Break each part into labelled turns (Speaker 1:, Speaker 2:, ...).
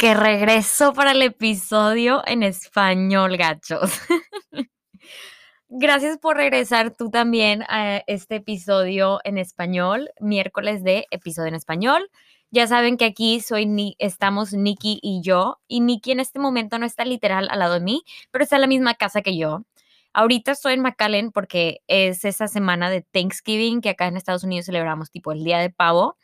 Speaker 1: que regreso para el episodio en español, gachos. Gracias por regresar tú también a este episodio en español, miércoles de episodio en español. Ya saben que aquí soy ni estamos Nikki y yo, y Nikki en este momento no está literal al lado de mí, pero está en la misma casa que yo. Ahorita estoy en McAllen porque es esa semana de Thanksgiving que acá en Estados Unidos celebramos tipo el día de pavo.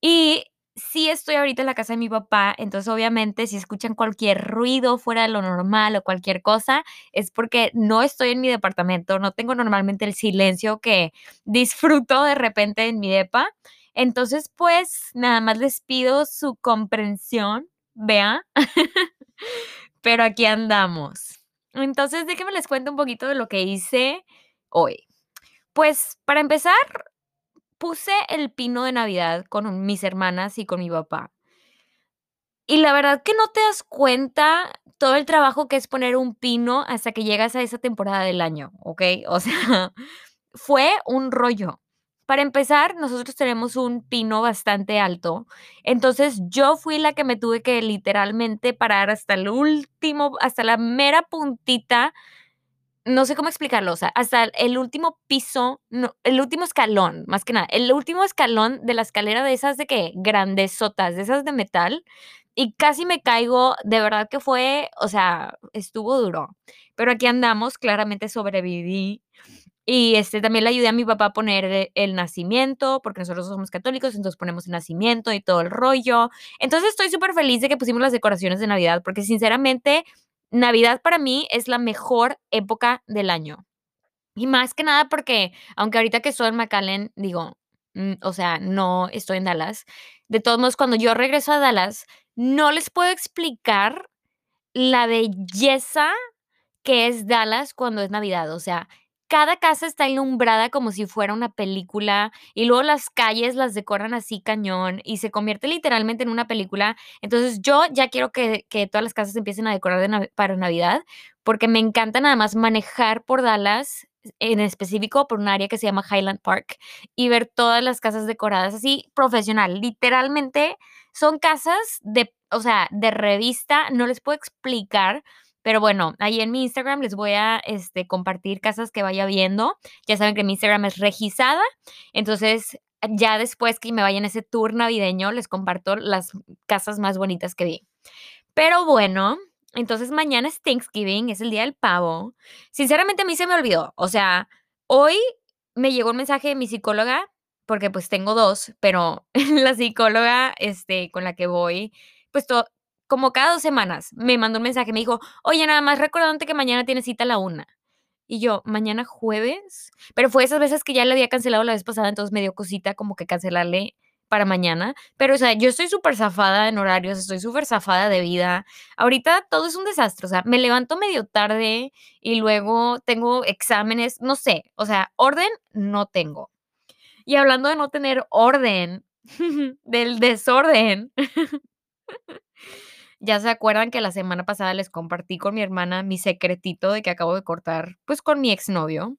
Speaker 1: Y sí estoy ahorita en la casa de mi papá, entonces obviamente si escuchan cualquier ruido fuera de lo normal o cualquier cosa, es porque no estoy en mi departamento, no tengo normalmente el silencio que disfruto de repente en mi depa. Entonces, pues nada más les pido su comprensión, vea. Pero aquí andamos. Entonces, déjenme les cuento un poquito de lo que hice hoy. Pues para empezar, puse el pino de Navidad con mis hermanas y con mi papá. Y la verdad que no te das cuenta todo el trabajo que es poner un pino hasta que llegas a esa temporada del año, ¿ok? O sea, fue un rollo. Para empezar, nosotros tenemos un pino bastante alto, entonces yo fui la que me tuve que literalmente parar hasta el último, hasta la mera puntita no sé cómo explicarlo, o sea, hasta el último piso, no, el último escalón, más que nada, el último escalón de la escalera de esas de que grandesotas, de esas de metal, y casi me caigo, de verdad que fue, o sea, estuvo duro, pero aquí andamos, claramente sobreviví. Y este, también le ayudé a mi papá a poner el nacimiento, porque nosotros somos católicos, entonces ponemos el nacimiento y todo el rollo. Entonces estoy súper feliz de que pusimos las decoraciones de Navidad, porque sinceramente Navidad para mí es la mejor época del año. Y más que nada porque, aunque ahorita que estoy en McAllen, digo, mm, o sea, no estoy en Dallas. De todos modos, cuando yo regreso a Dallas, no les puedo explicar la belleza que es Dallas cuando es Navidad. O sea, cada casa está ilumbrada como si fuera una película y luego las calles las decoran así cañón y se convierte literalmente en una película. Entonces yo ya quiero que, todas las casas empiecen a decorar para Navidad porque me encanta nada más manejar por Dallas en específico por un área que se llama Highland Park y ver todas las casas decoradas así profesional. Literalmente son casas de, o sea, de revista, no les puedo explicar pero bueno, ahí en mi Instagram les voy a este, compartir casas que vaya viendo. Ya saben que mi Instagram es regisada. Entonces, ya después que me vaya en ese tour navideño, les comparto las casas más bonitas que vi. Pero bueno, entonces mañana es Thanksgiving, es el día del pavo. Sinceramente a mí se me olvidó. O sea, hoy me llegó un mensaje de mi psicóloga, porque pues tengo dos, pero la psicóloga este, con la que voy, pues to como cada dos semanas, me mandó un mensaje, me dijo, oye, nada más recordándote que mañana tienes cita a la una. Y yo, mañana jueves, pero fue esas veces que ya le había cancelado la vez pasada, entonces me dio cosita como que cancelarle para mañana. Pero, o sea, yo estoy súper zafada en horarios, estoy súper zafada de vida. Ahorita todo es un desastre, o sea, me levanto medio tarde y luego tengo exámenes, no sé, o sea, orden no tengo. Y hablando de no tener orden, del desorden. Ya se acuerdan que la semana pasada les compartí con mi hermana mi secretito de que acabo de cortar, pues con mi exnovio.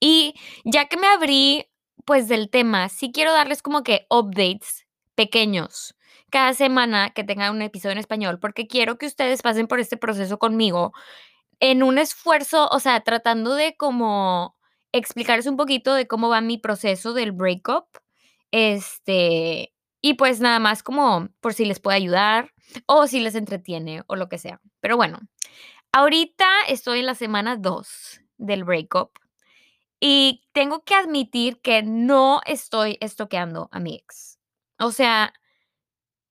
Speaker 1: Y ya que me abrí, pues del tema, sí quiero darles como que updates pequeños cada semana que tenga un episodio en español, porque quiero que ustedes pasen por este proceso conmigo en un esfuerzo, o sea, tratando de como explicarles un poquito de cómo va mi proceso del breakup. Este, y pues nada más como por si les puede ayudar o si les entretiene o lo que sea. Pero bueno, ahorita estoy en la semana 2 del breakup y tengo que admitir que no estoy estoqueando a mi ex. O sea,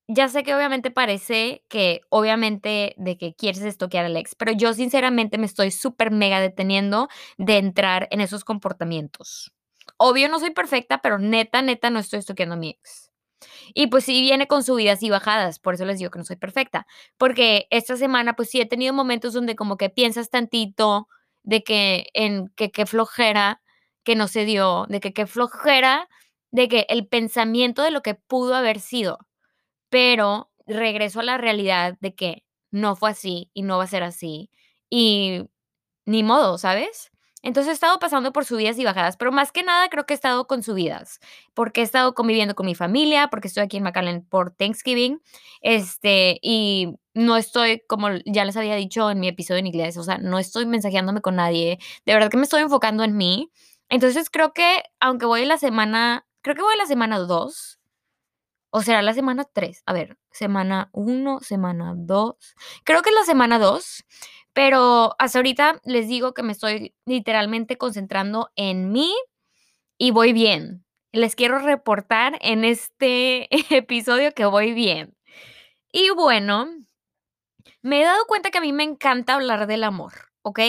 Speaker 1: ya sé que obviamente parece que obviamente de que quieres estoquear al ex, pero yo sinceramente me estoy súper mega deteniendo de entrar en esos comportamientos. Obvio no soy perfecta, pero neta, neta no estoy estoqueando a mi ex. Y pues sí viene con subidas y bajadas, por eso les digo que no soy perfecta, porque esta semana pues sí he tenido momentos donde como que piensas tantito de que en que qué flojera que no se dio, de que qué flojera de que el pensamiento de lo que pudo haber sido, pero regreso a la realidad de que no fue así y no va a ser así y ni modo, ¿sabes? Entonces he estado pasando por subidas y bajadas, pero más que nada creo que he estado con subidas, porque he estado conviviendo con mi familia, porque estoy aquí en McAllen por Thanksgiving, este, y no estoy, como ya les había dicho en mi episodio en inglés, o sea, no estoy mensajeándome con nadie, de verdad que me estoy enfocando en mí. Entonces creo que, aunque voy la semana, creo que voy la semana 2, o será la semana 3, a ver, semana 1, semana 2, creo que es la semana 2 pero hasta ahorita les digo que me estoy literalmente concentrando en mí y voy bien. Les quiero reportar en este episodio que voy bien. Y bueno, me he dado cuenta que a mí me encanta hablar del amor, ¿ok?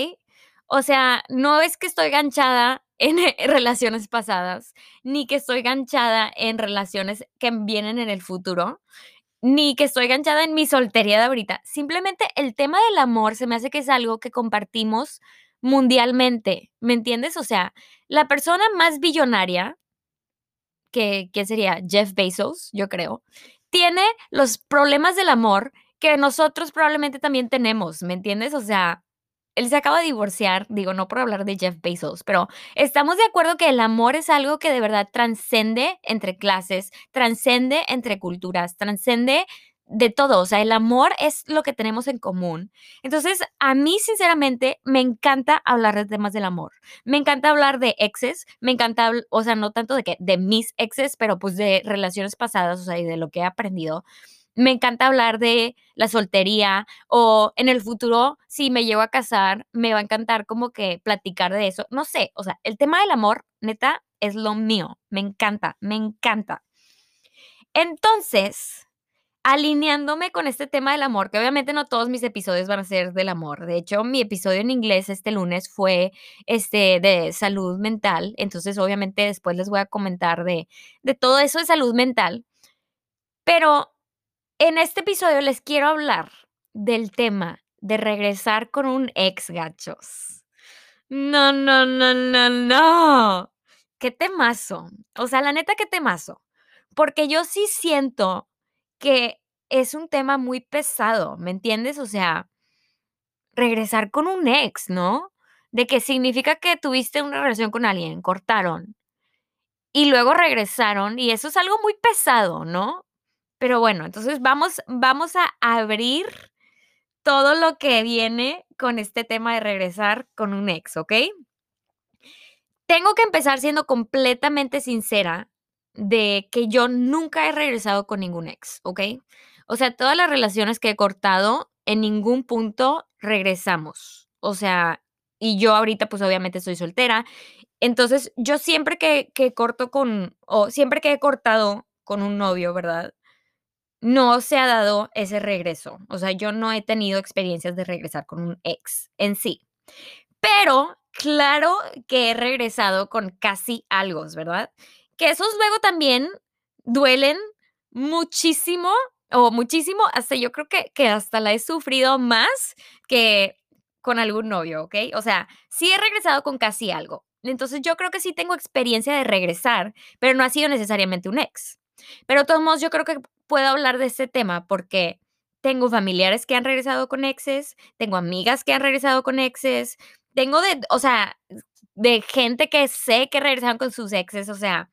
Speaker 1: O sea, no es que estoy ganchada en relaciones pasadas, ni que estoy ganchada en relaciones que vienen en el futuro ni que estoy ganchada en mi soltería de ahorita. Simplemente el tema del amor se me hace que es algo que compartimos mundialmente, ¿me entiendes? O sea, la persona más billonaria, que, que sería Jeff Bezos, yo creo, tiene los problemas del amor que nosotros probablemente también tenemos, ¿me entiendes? O sea, él se acaba de divorciar, digo, no por hablar de Jeff Bezos, pero estamos de acuerdo que el amor es algo que de verdad transcende entre clases, transcende entre culturas, transcende de todo, o sea, el amor es lo que tenemos en común. Entonces, a mí sinceramente me encanta hablar de temas del amor. Me encanta hablar de exes, me encanta, o sea, no tanto de que de mis exes, pero pues de relaciones pasadas, o sea, y de lo que he aprendido me encanta hablar de la soltería o en el futuro, si me llego a casar, me va a encantar como que platicar de eso. No sé, o sea, el tema del amor, neta, es lo mío. Me encanta, me encanta. Entonces, alineándome con este tema del amor, que obviamente no todos mis episodios van a ser del amor. De hecho, mi episodio en inglés este lunes fue este de salud mental. Entonces, obviamente, después les voy a comentar de, de todo eso de salud mental. Pero en este episodio les quiero hablar del tema de regresar con un ex gachos. No, no, no, no, no. Qué temazo. O sea, la neta, qué temazo. Porque yo sí siento que es un tema muy pesado, ¿me entiendes? O sea, regresar con un ex, ¿no? De que significa que tuviste una relación con alguien, cortaron y luego regresaron y eso es algo muy pesado, ¿no? Pero bueno, entonces vamos, vamos a abrir todo lo que viene con este tema de regresar con un ex, ¿ok? Tengo que empezar siendo completamente sincera de que yo nunca he regresado con ningún ex, ¿ok? O sea, todas las relaciones que he cortado, en ningún punto regresamos. O sea, y yo ahorita pues obviamente soy soltera. Entonces, yo siempre que, que corto con, o siempre que he cortado con un novio, ¿verdad? No se ha dado ese regreso. O sea, yo no he tenido experiencias de regresar con un ex en sí. Pero claro que he regresado con casi algo, ¿verdad? Que esos luego también duelen muchísimo o muchísimo, hasta yo creo que, que hasta la he sufrido más que con algún novio, ¿ok? O sea, sí he regresado con casi algo. Entonces yo creo que sí tengo experiencia de regresar, pero no ha sido necesariamente un ex. Pero de todos modos, yo creo que puedo hablar de este tema porque tengo familiares que han regresado con exes, tengo amigas que han regresado con exes, tengo de, o sea, de gente que sé que regresaron con sus exes, o sea,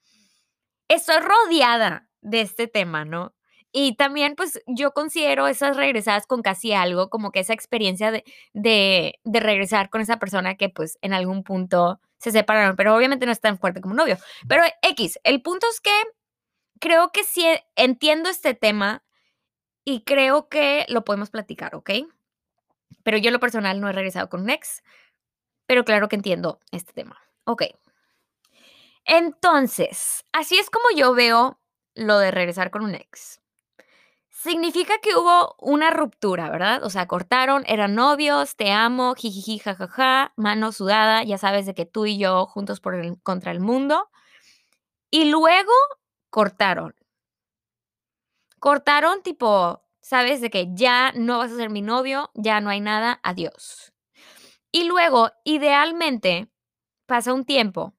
Speaker 1: estoy rodeada de este tema, ¿no? Y también, pues, yo considero esas regresadas con casi algo, como que esa experiencia de, de, de regresar con esa persona que, pues, en algún punto se separaron, pero obviamente no es tan fuerte como un novio. Pero X, el punto es que creo que sí entiendo este tema y creo que lo podemos platicar, ¿ok? Pero yo lo personal no he regresado con un ex, pero claro que entiendo este tema. Ok. Entonces, así es como yo veo lo de regresar con un ex. Significa que hubo una ruptura, ¿verdad? O sea, cortaron, eran novios, te amo, jijiji, jajaja, mano sudada, ya sabes de que tú y yo juntos por el, contra el mundo. Y luego cortaron. Cortaron tipo, sabes, de que ya no vas a ser mi novio, ya no hay nada, adiós. Y luego, idealmente, pasa un tiempo,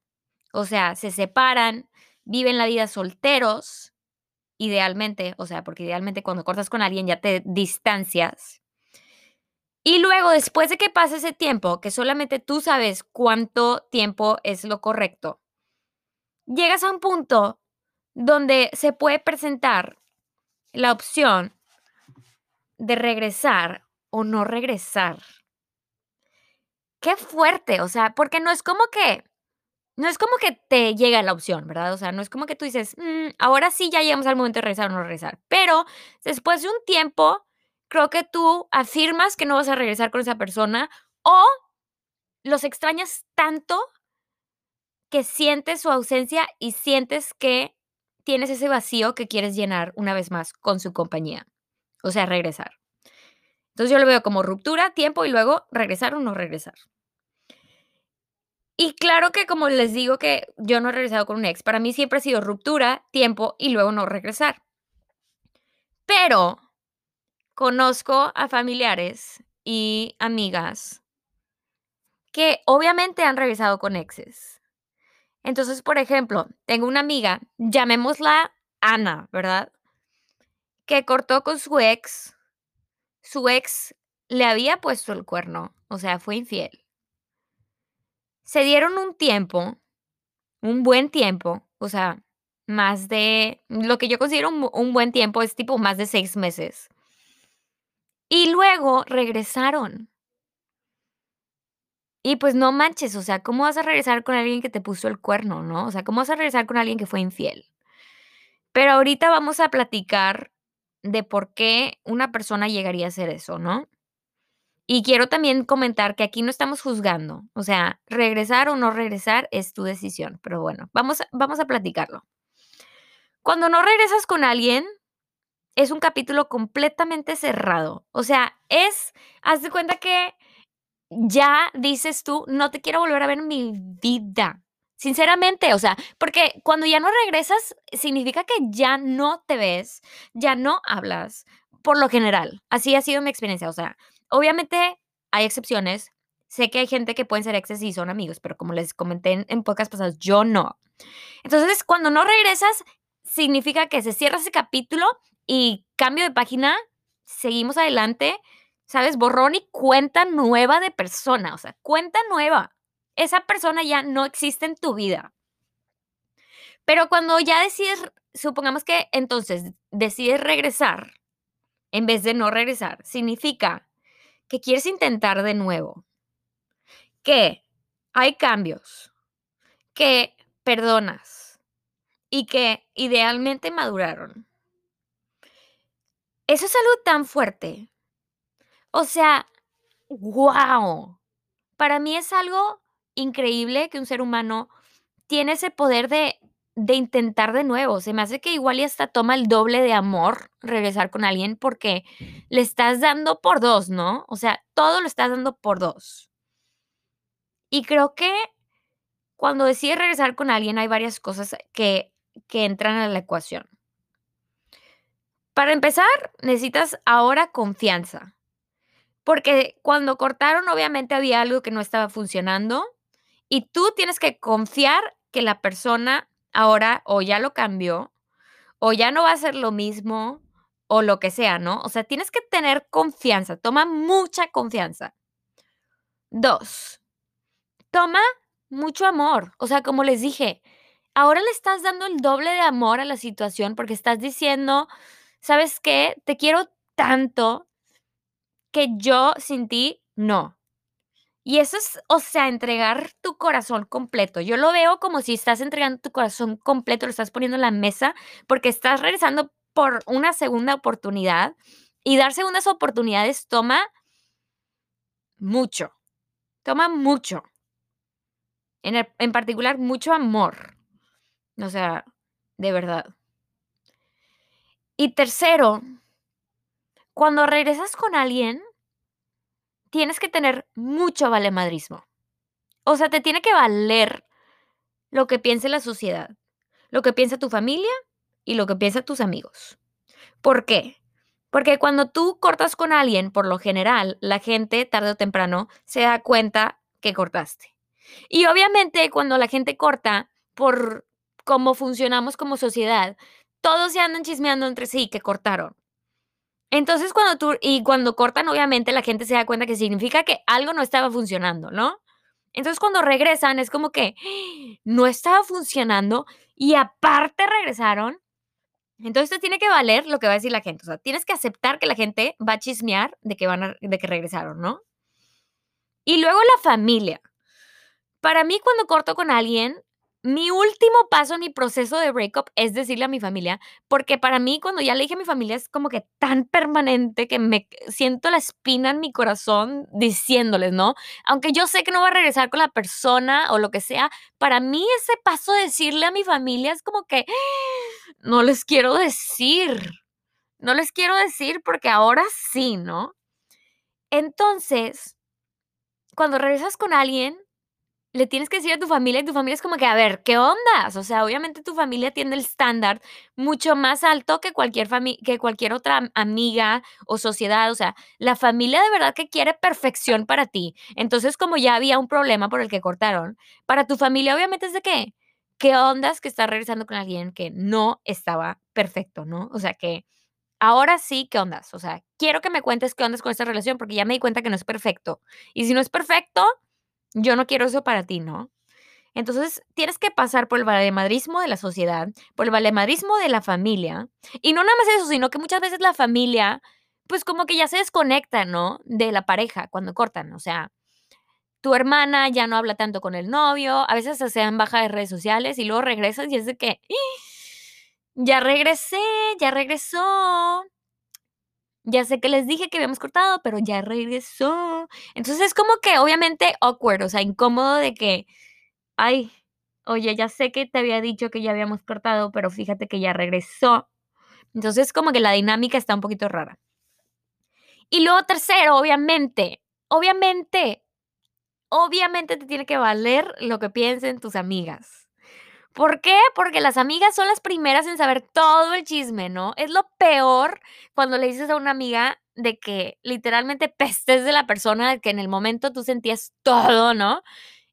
Speaker 1: o sea, se separan, viven la vida solteros, idealmente, o sea, porque idealmente cuando cortas con alguien ya te distancias. Y luego, después de que pase ese tiempo, que solamente tú sabes cuánto tiempo es lo correcto, llegas a un punto donde se puede presentar la opción de regresar o no regresar. Qué fuerte, o sea, porque no es como que, no es como que te llega la opción, ¿verdad? O sea, no es como que tú dices, "Mm, ahora sí ya llegamos al momento de regresar o no regresar. Pero después de un tiempo, creo que tú afirmas que no vas a regresar con esa persona o los extrañas tanto que sientes su ausencia y sientes que tienes ese vacío que quieres llenar una vez más con su compañía. O sea, regresar. Entonces yo lo veo como ruptura, tiempo y luego regresar o no regresar. Y claro que como les digo que yo no he regresado con un ex, para mí siempre ha sido ruptura, tiempo y luego no regresar. Pero conozco a familiares y amigas que obviamente han regresado con exes. Entonces, por ejemplo, tengo una amiga, llamémosla Ana, ¿verdad? Que cortó con su ex. Su ex le había puesto el cuerno, o sea, fue infiel. Se dieron un tiempo, un buen tiempo, o sea, más de, lo que yo considero un, buen tiempo es tipo más de seis meses. Y luego regresaron. Y pues no manches, o sea, ¿cómo vas a regresar con alguien que te puso el cuerno, no? O sea, ¿cómo vas a regresar con alguien que fue infiel? Pero ahorita vamos a platicar de por qué una persona llegaría a hacer eso, ¿no? Y quiero también comentar que aquí no estamos juzgando, o sea, regresar o no regresar es tu decisión, pero bueno, vamos, a- vamos a platicarlo. Cuando no regresas con alguien, es un capítulo completamente cerrado, o sea, es, haz de cuenta que ya dices tú, no te quiero volver a ver en mi vida. Sinceramente, o sea, porque cuando ya no regresas, significa que ya no te ves, ya no hablas, por lo general. Así ha sido mi experiencia. O sea, obviamente hay excepciones. Sé que hay gente que pueden ser exes y son amigos, pero como les comenté en, en pocas pasadas, yo no. Entonces, cuando no regresas, significa que se cierra ese capítulo y cambio de página, seguimos adelante ¿sabes? Borrón y cuenta nueva de persona, o sea, cuenta nueva. Esa persona ya no existe en tu vida. Pero cuando ya decides, supongamos que entonces decides regresar en vez de no regresar, significa que quieres intentar de nuevo, que hay cambios, que perdonas y que idealmente maduraron. Eso es algo tan fuerte o sea, wow. Para mí es algo increíble que un ser humano tiene ese poder de, de intentar de nuevo. Se me hace que igual y hasta toma el doble de amor regresar con alguien porque le estás dando por dos, ¿no? O sea, todo lo estás dando por dos. Y creo que cuando decides regresar con alguien hay varias cosas que, que entran a la ecuación. Para empezar, necesitas ahora confianza. Porque cuando cortaron, obviamente había algo que no estaba funcionando y tú tienes que confiar que la persona ahora o ya lo cambió o ya no va a ser lo mismo o lo que sea, ¿no? O sea, tienes que tener confianza, toma mucha confianza. Dos, toma mucho amor. O sea, como les dije, ahora le estás dando el doble de amor a la situación porque estás diciendo, ¿sabes qué? Te quiero tanto que yo sin ti no. Y eso es, o sea, entregar tu corazón completo. Yo lo veo como si estás entregando tu corazón completo, lo estás poniendo en la mesa porque estás regresando por una segunda oportunidad y dar segundas oportunidades toma mucho, toma mucho. En, en particular, mucho amor. O sea, de verdad. Y tercero, cuando regresas con alguien, tienes que tener mucho valemadrismo. O sea, te tiene que valer lo que piense la sociedad, lo que piensa tu familia y lo que piensan tus amigos. ¿Por qué? Porque cuando tú cortas con alguien, por lo general, la gente tarde o temprano se da cuenta que cortaste. Y obviamente cuando la gente corta, por cómo funcionamos como sociedad, todos se andan chismeando entre sí que cortaron. Entonces, cuando tú y cuando cortan, obviamente, la gente se da cuenta que significa que algo no estaba funcionando, ¿no? Entonces, cuando regresan, es como que no estaba funcionando y aparte regresaron. Entonces, te tiene que valer lo que va a decir la gente. O sea, tienes que aceptar que la gente va a chismear de que van de que regresaron, ¿no? Y luego la familia. Para mí, cuando corto con alguien, mi último paso en mi proceso de breakup es decirle a mi familia, porque para mí, cuando ya le dije a mi familia, es como que tan permanente que me siento la espina en mi corazón diciéndoles, ¿no? Aunque yo sé que no va a regresar con la persona o lo que sea, para mí ese paso de decirle a mi familia es como que no les quiero decir. No les quiero decir porque ahora sí, ¿no? Entonces, cuando regresas con alguien, le tienes que decir a tu familia y tu familia es como que, a ver, ¿qué ondas? O sea, obviamente tu familia tiene el estándar mucho más alto que cualquier, que cualquier otra am- amiga o sociedad. O sea, la familia de verdad que quiere perfección para ti. Entonces, como ya había un problema por el que cortaron, para tu familia obviamente es de qué? ¿Qué ondas que estás regresando con alguien que no estaba perfecto, ¿no? O sea, que ahora sí, ¿qué ondas? O sea, quiero que me cuentes qué ondas con esta relación porque ya me di cuenta que no es perfecto. Y si no es perfecto, yo no quiero eso para ti, ¿no? Entonces, tienes que pasar por el valemadrismo de la sociedad, por el valemadrismo de la familia. Y no nada más eso, sino que muchas veces la familia, pues como que ya se desconecta, ¿no? De la pareja cuando cortan. O sea, tu hermana ya no habla tanto con el novio, a veces se dan baja de redes sociales y luego regresas y es de que, ya regresé, ya regresó. Ya sé que les dije que habíamos cortado, pero ya regresó. Entonces es como que obviamente awkward, o sea, incómodo de que, ay, oye, ya sé que te había dicho que ya habíamos cortado, pero fíjate que ya regresó. Entonces como que la dinámica está un poquito rara. Y luego tercero, obviamente, obviamente, obviamente te tiene que valer lo que piensen tus amigas. ¿Por qué? Porque las amigas son las primeras en saber todo el chisme, ¿no? Es lo peor cuando le dices a una amiga de que literalmente pestes de la persona, que en el momento tú sentías todo, ¿no?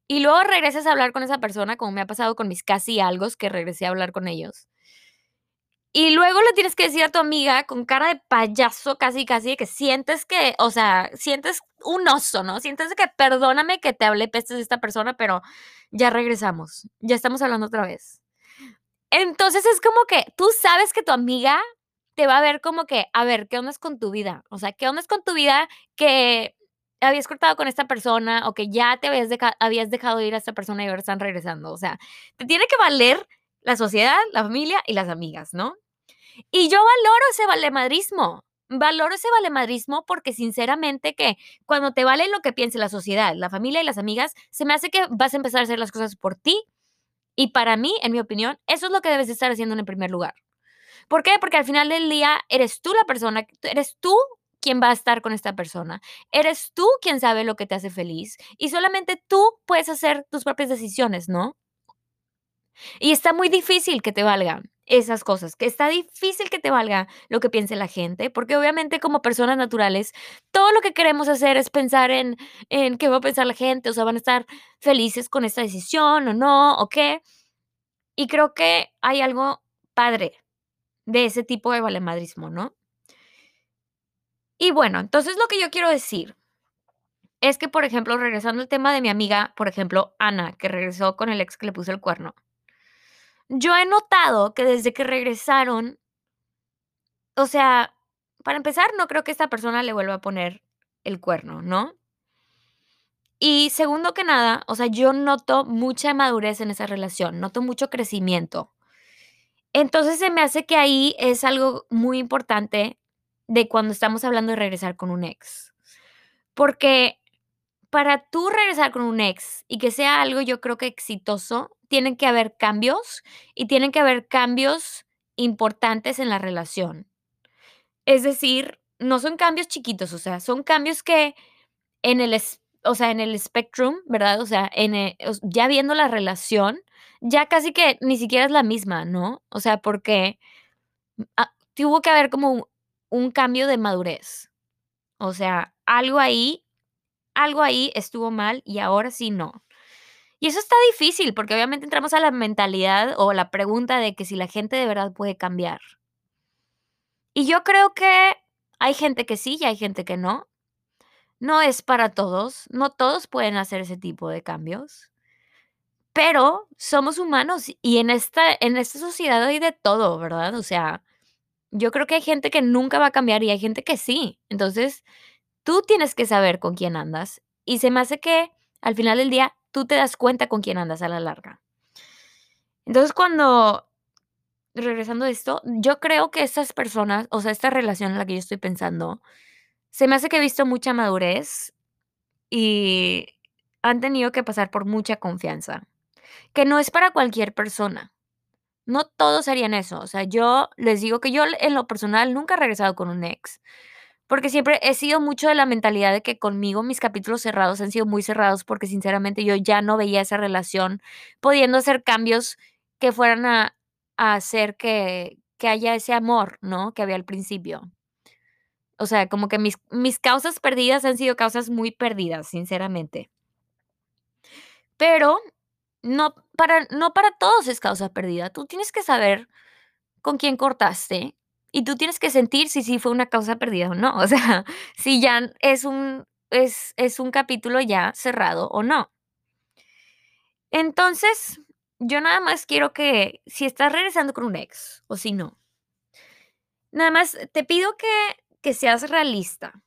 Speaker 1: Y luego regresas a hablar con esa persona, como me ha pasado con mis casi algos, que regresé a hablar con ellos. Y luego le tienes que decir a tu amiga con cara de payaso, casi, casi, de que sientes que, o sea, sientes un oso, ¿no? Sientes que perdóname que te hablé pestes de esta persona, pero ya regresamos, ya estamos hablando otra vez. Entonces es como que tú sabes que tu amiga te va a ver como que, a ver, ¿qué onda con tu vida? O sea, ¿qué onda es con tu vida que habías cortado con esta persona o que ya te habías, habías dejado ir a esta persona y ahora están regresando? O sea, te tiene que valer la sociedad, la familia y las amigas, ¿no? Y yo valoro ese valemadrismo. Valoro ese valemadrismo porque sinceramente que cuando te vale lo que piense la sociedad, la familia y las amigas, se me hace que vas a empezar a hacer las cosas por ti. Y para mí, en mi opinión, eso es lo que debes de estar haciendo en primer lugar. ¿Por qué? Porque al final del día eres tú la persona, eres tú quien va a estar con esta persona. Eres tú quien sabe lo que te hace feliz y solamente tú puedes hacer tus propias decisiones, ¿no? Y está muy difícil que te valgan esas cosas, que está difícil que te valga lo que piense la gente, porque obviamente como personas naturales, todo lo que queremos hacer es pensar en, en qué va a pensar la gente, o sea, van a estar felices con esta decisión o no, o qué. Y creo que hay algo padre de ese tipo de valemadrismo, ¿no? Y bueno, entonces lo que yo quiero decir es que, por ejemplo, regresando al tema de mi amiga, por ejemplo, Ana, que regresó con el ex que le puso el cuerno. Yo he notado que desde que regresaron, o sea, para empezar, no creo que esta persona le vuelva a poner el cuerno, ¿no? Y segundo que nada, o sea, yo noto mucha madurez en esa relación, noto mucho crecimiento. Entonces se me hace que ahí es algo muy importante de cuando estamos hablando de regresar con un ex. Porque para tú regresar con un ex y que sea algo yo creo que exitoso, tienen que haber cambios y tienen que haber cambios importantes en la relación. Es decir, no son cambios chiquitos, o sea, son cambios que en el, o sea, en el spectrum, ¿verdad? O sea, e- ya viendo la relación, ya casi que ni siquiera es la misma, ¿no? O sea, porque ah, tuvo que haber como un, un cambio de madurez. O sea, algo ahí, algo ahí estuvo mal y ahora sí no. Y eso está difícil porque obviamente entramos a la mentalidad o la pregunta de que si la gente de verdad puede cambiar. Y yo creo que Hay gente que sí y hay gente que no. No es para todos, no todos pueden hacer ese tipo de cambios. Pero somos humanos y en esta en esta sociedad hay de todo, ¿verdad? O sea, yo creo que hay gente que nunca va a cambiar y hay gente que sí. Entonces, tú tienes que saber con quién andas y se me hace que al final del día tú te das cuenta con quién andas a la larga. Entonces, cuando regresando a esto, yo creo que estas personas, o sea, esta relación en la que yo estoy pensando, se me hace que he visto mucha madurez y han tenido que pasar por mucha confianza, que no es para cualquier persona. No todos harían eso. O sea, yo les digo que yo en lo personal nunca he regresado con un ex, porque siempre he sido mucho de la mentalidad de que conmigo mis capítulos cerrados han sido muy cerrados porque sinceramente yo ya no veía esa relación pudiendo hacer cambios que fueran a, a hacer que, que haya ese amor, ¿no? Que había al principio. O sea, como que mis, mis causas perdidas han sido causas muy perdidas, sinceramente. Pero no para, no para todos es causa perdida. Tú tienes que saber con quién cortaste y tú tienes que sentir si sí fue una causa perdida o no. O sea, si ya es un, es, es un capítulo ya cerrado o no. Entonces, yo nada más quiero que si estás regresando con un ex o si no, nada más te pido que, que seas realista.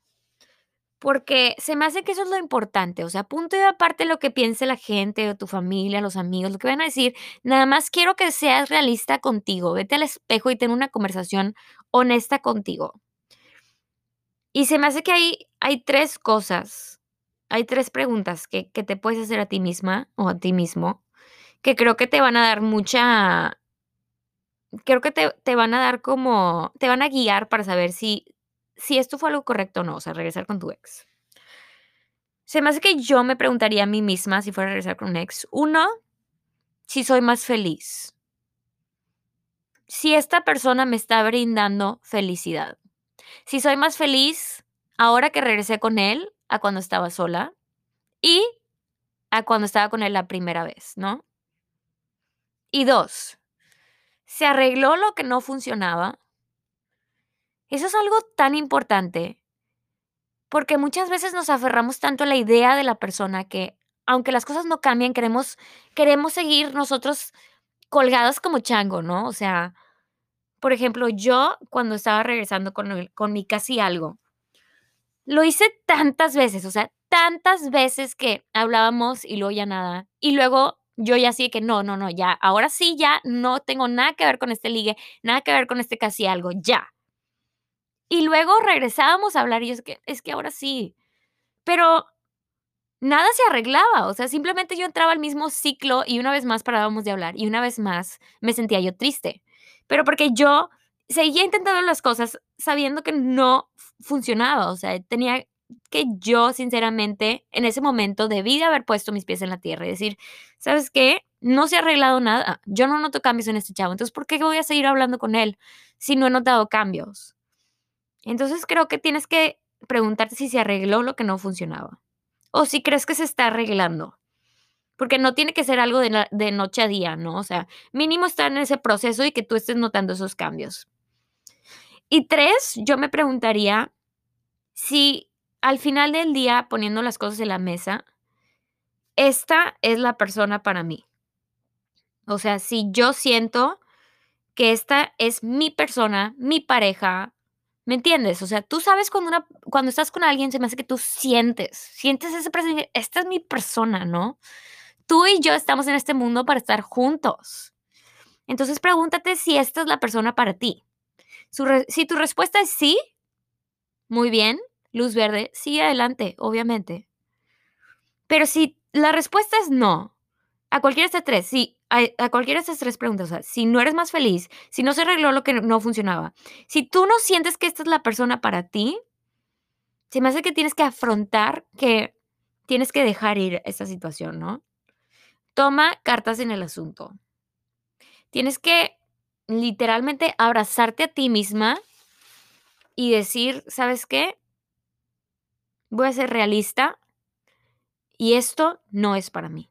Speaker 1: Porque se me hace que eso es lo importante, o sea, punto y aparte lo que piense la gente o tu familia, los amigos, lo que van a decir, nada más quiero que seas realista contigo, vete al espejo y ten una conversación honesta contigo. Y se me hace que hay, hay tres cosas, hay tres preguntas que, que te puedes hacer a ti misma o a ti mismo, que creo que te van a dar mucha, creo que te, te van a dar como, te van a guiar para saber si, si esto fue algo correcto o no, o sea, regresar con tu ex. Se me hace que yo me preguntaría a mí misma si fuera a regresar con un ex. Uno, si soy más feliz. Si esta persona me está brindando felicidad. Si soy más feliz ahora que regresé con él a cuando estaba sola y a cuando estaba con él la primera vez, ¿no? Y dos, se arregló lo que no funcionaba eso es algo tan importante, porque muchas veces nos aferramos tanto a la idea de la persona que, aunque las cosas no cambien, queremos, queremos seguir nosotros colgados como chango, ¿no? O sea, por ejemplo, yo cuando estaba regresando con, con mi casi algo, lo hice tantas veces, o sea, tantas veces que hablábamos y luego ya nada. Y luego yo ya sí que no, no, no, ya, ahora sí ya no tengo nada que ver con este ligue, nada que ver con este casi algo, ya. Y luego regresábamos a hablar y es que, es que ahora sí. Pero nada se arreglaba, o sea, simplemente yo entraba al mismo ciclo y una vez más parábamos de hablar y una vez más me sentía yo triste. Pero porque yo seguía intentando las cosas sabiendo que no funcionaba, o sea, tenía que yo sinceramente en ese momento debí de haber puesto mis pies en la tierra y decir, ¿sabes qué? No se ha arreglado nada, yo no noto cambios en este chavo, entonces ¿por qué voy a seguir hablando con él si no he notado cambios? Entonces creo que tienes que preguntarte si se arregló lo que no funcionaba o si crees que se está arreglando. Porque no tiene que ser algo de, noche a día, ¿no? O sea, mínimo estar en ese proceso y que tú estés notando esos cambios. Y tres, yo me preguntaría si al final del día, poniendo las cosas en la mesa, esta es la persona para mí. O sea, si yo siento que esta es mi persona, mi pareja, ¿Me entiendes? O sea, tú sabes cuando, una, cuando estás con alguien, se me hace que tú sientes, sientes ese presente, esta es mi persona, ¿no? Tú y yo estamos en este mundo para estar juntos. Entonces pregúntate si esta es la persona para ti. si tu respuesta es sí, muy bien, luz verde, sigue adelante, obviamente. Pero si la respuesta es no, a cualquiera de estas tres, sí, a, cualquiera de estas tres preguntas, o sea, si no eres más feliz, si no se arregló lo que no funcionaba, si tú no sientes que esta es la persona para ti, se me hace que tienes que afrontar que tienes que dejar ir esta situación, ¿no? Toma cartas en el asunto. Tienes que literalmente abrazarte a ti misma y decir, ¿sabes qué? Voy a ser realista y esto no es para mí.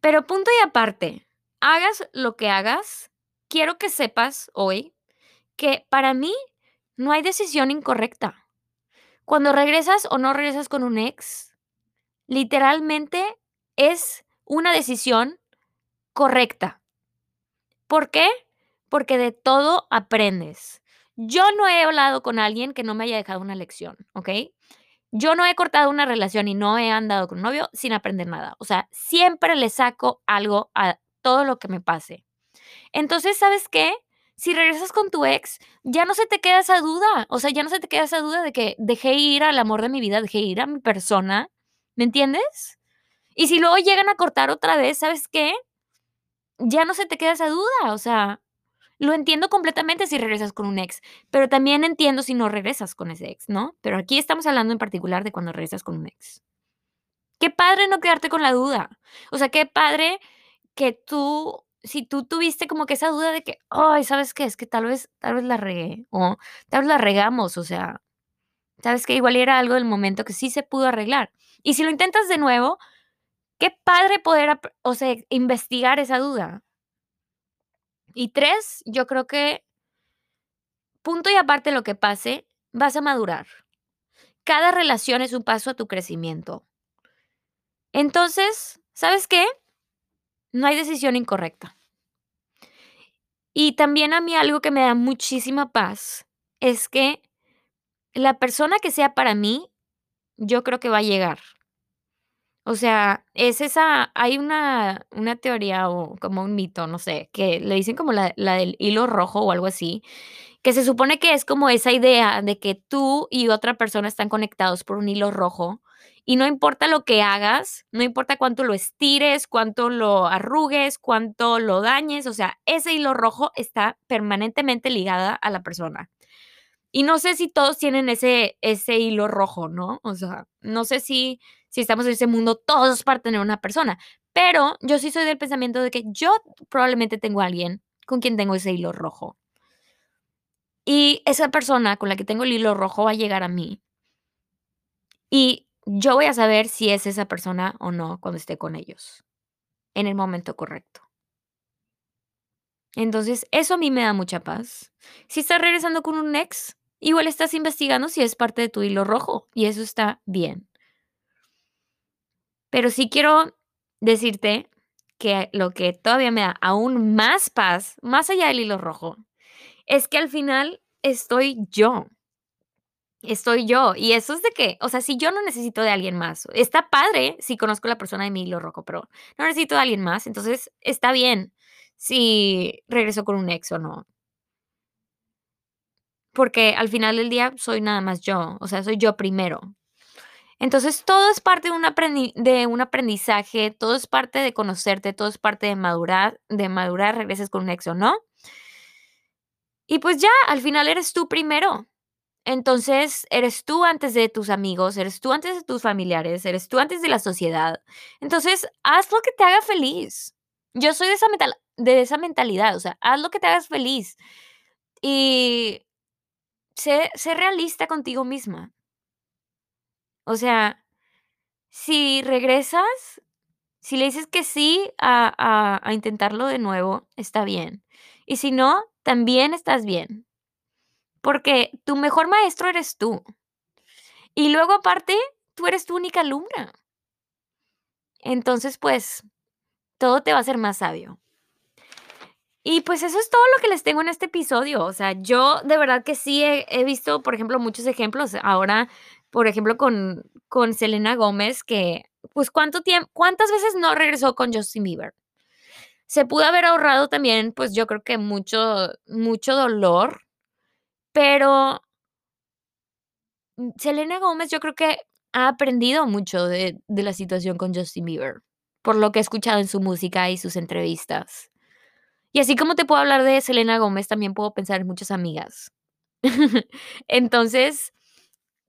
Speaker 1: Pero punto y aparte, hagas lo que hagas, quiero que sepas hoy que para mí no hay decisión incorrecta. Cuando regresas o no regresas con un ex, literalmente es una decisión correcta. ¿Por qué? Porque de todo aprendes. Yo no he hablado con alguien que no me haya dejado una lección, ¿ok? Yo no he cortado una relación y no he andado con un novio sin aprender nada. O sea, siempre le saco algo a todo lo que me pase. Entonces, ¿sabes qué? Si regresas con tu ex, ya no se te queda esa duda. O sea, ya no se te queda esa duda de que dejé ir al amor de mi vida, dejé ir a mi persona. ¿Me entiendes? Y si luego llegan a cortar otra vez, ¿sabes qué? Ya no se te queda esa duda. O sea, lo entiendo completamente si regresas con un ex, pero también entiendo si no regresas con ese ex, ¿no? Pero aquí estamos hablando en particular de cuando regresas con un ex. Qué padre no quedarte con la duda. O sea, qué padre que tú si tú tuviste como que esa duda de que, ay, ¿sabes qué? Es que tal vez, tal vez la regué o tal vez la regamos, o sea, ¿sabes qué? Igual era algo del momento que sí se pudo arreglar. Y si lo intentas de nuevo, qué padre poder, o sea, investigar esa duda. Y tres, yo creo que, punto y aparte lo que pase, vas a madurar. Cada relación es un paso a tu crecimiento. Entonces, ¿sabes qué? No hay decisión incorrecta. Y también a mí algo que me da muchísima paz es que la persona que sea para mí, yo creo que va a llegar. O sea, es esa, hay una, una teoría o como un mito, no sé, que le dicen como la, la del hilo rojo o algo así, que se supone que es como esa idea de que tú y otra persona están conectados por un hilo rojo y no importa lo que hagas, no importa cuánto lo estires, cuánto lo arrugues, cuánto lo dañes, o sea, ese hilo rojo está permanentemente ligada a la persona. Y no sé si todos tienen ese, ese hilo rojo, ¿no? O sea, no sé si, si estamos en ese mundo todos para tener una persona, pero yo sí soy del pensamiento de que yo probablemente tengo a alguien con quien tengo ese hilo rojo. Y esa persona con la que tengo el hilo rojo va a llegar a mí. Y yo voy a saber si es esa persona o no cuando esté con ellos, en el momento correcto. Entonces, eso a mí me da mucha paz. Si estás regresando con un ex, igual estás investigando si es parte de tu hilo rojo y eso está bien. Pero sí quiero decirte que lo que todavía me da aún más paz, más allá del hilo rojo, es que al final estoy yo estoy yo. Y eso es de que, o sea, si yo no necesito de alguien más, está padre si conozco a la persona de mi hilo rojo, pero no necesito de alguien más, entonces está bien si regreso con un ex o no. Porque al final del día soy nada más yo, o sea, soy yo primero. Entonces todo es parte de un, de un aprendizaje, todo es parte de conocerte, todo es parte de madurar, de madurar, regreses con un ex o no. Y pues ya, al final eres tú primero. Entonces, eres tú antes de tus amigos, eres tú antes de tus familiares, eres tú antes de la sociedad. Entonces, haz lo que te haga feliz. Yo soy de esa, de esa mentalidad, o sea, haz lo que te hagas feliz. Y sé, realista contigo misma. O sea, si regresas, si le dices que sí a, a intentarlo de nuevo, está bien. Y si no, también estás bien porque tu mejor maestro eres tú. Y luego aparte, tú eres tu única alumna. Entonces, pues, todo te va a ser más sabio. Y pues eso es todo lo que les tengo en este episodio. O sea, yo de verdad que sí he, visto, por ejemplo, muchos ejemplos. Ahora, por ejemplo, con, con Selena Gómez, que, pues, ¿cuánto tiempo, cuántas veces no regresó con Justin Bieber? Se pudo haber ahorrado también, pues yo creo que mucho, mucho dolor pero Selena Gómez yo creo que ha aprendido mucho de, de la situación con Justin Bieber, por lo que he escuchado en su música y sus entrevistas. Y así como te puedo hablar de Selena Gómez, también puedo pensar en muchas amigas. Entonces,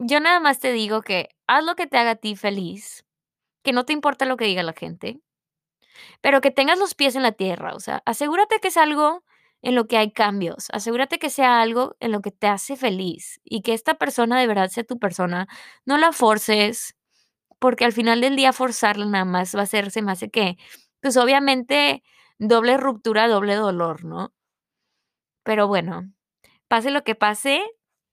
Speaker 1: yo nada más te digo que haz lo que te haga a ti feliz, que no te importa lo que diga la gente, pero que tengas los pies en la tierra, o sea, asegúrate que es algo en lo que hay cambios. Asegúrate que sea algo en lo que te hace feliz y que esta persona de verdad sea tu persona. No la forces, porque al final del día forzarla nada más va a hacerse más que, pues obviamente, doble ruptura, doble dolor, ¿no? Pero bueno, pase lo que pase,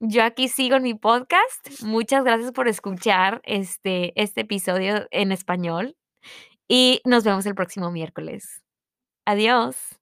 Speaker 1: Yo aquí sigo en mi podcast. Muchas gracias por escuchar este este episodio en español, y nos vemos el próximo miércoles. Adiós.